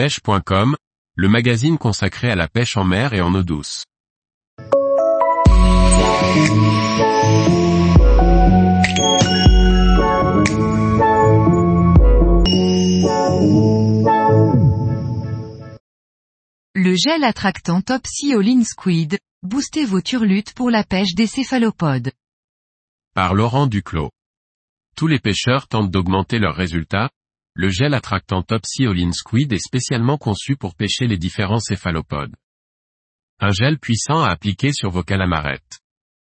pêche.com, le magazine consacré à la pêche en mer et en eau douce. Le gel attractant Top Sea All Squid, boostez vos turlutes pour la pêche des céphalopodes. Par Laurent Duclos. Tous les pêcheurs tentent d'augmenter leurs résultats, le gel attractant Top Sea All Squid est spécialement conçu pour pêcher les différents céphalopodes. Un gel puissant à appliquer sur vos calamarettes.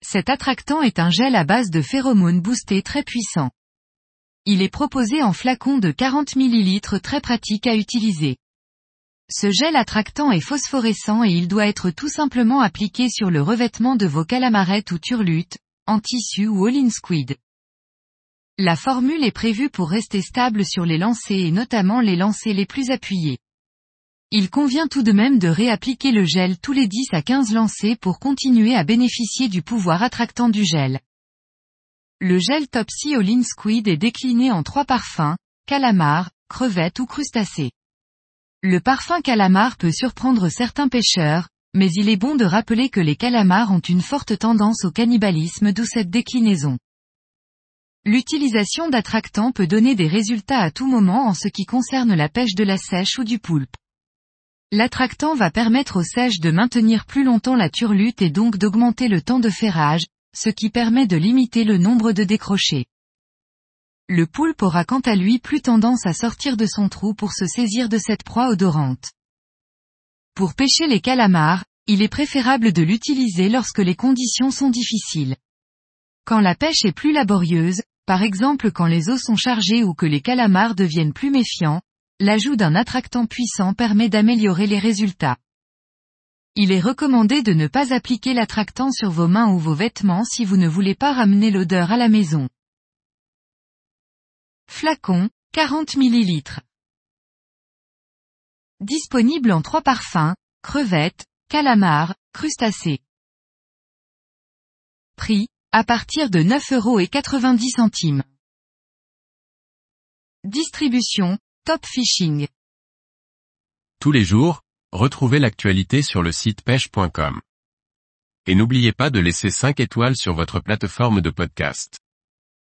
Cet attractant est un gel à base de phéromones boostés très puissant. Il est proposé en flacon de 40 ml très pratique à utiliser. Ce gel attractant est phosphorescent et il doit être tout simplement appliqué sur le revêtement de vos calamarettes ou turlutes, en tissu ou all-in squid. La formule est prévue pour rester stable sur les lancers et notamment les lancers les plus appuyés. Il convient tout de même de réappliquer le gel tous les 10 à 15 lancers pour continuer à bénéficier du pouvoir attractant du gel. Le gel Topsy All-in Squid est décliné en trois parfums, calamar, crevette ou crustacé. Le parfum calamar peut surprendre certains pêcheurs, mais il est bon de rappeler que les calamars ont une forte tendance au cannibalisme d'où cette déclinaison. L'utilisation d'attractants peut donner des résultats à tout moment en ce qui concerne la pêche de la sèche ou du poulpe. L'attractant va permettre aux sèches de maintenir plus longtemps la turlute et donc d'augmenter le temps de ferrage, ce qui permet de limiter le nombre de décrochés le poulpe aura quant à lui plus tendance à sortir de son trou pour se saisir de cette proie odorante. Pour pêcher les calamars, il est préférable de l'utiliser lorsque les conditions sont difficiles. Quand la pêche est plus laborieuse, par exemple quand les eaux sont chargées ou que les calamars deviennent plus méfiants, l'ajout d'un attractant puissant permet d'améliorer les résultats. Il est recommandé de ne pas appliquer l'attractant sur vos mains ou vos vêtements si vous ne voulez pas ramener l'odeur à la maison. Flacon, 40 ml. Disponible en trois parfums, crevettes, calamar, crustacés. Prix, à partir de 9,90 euros. Distribution, Top Fishing. Tous les jours, retrouvez l'actualité sur le site pêche.com. Et n'oubliez pas de laisser 5 étoiles sur votre plateforme de podcast.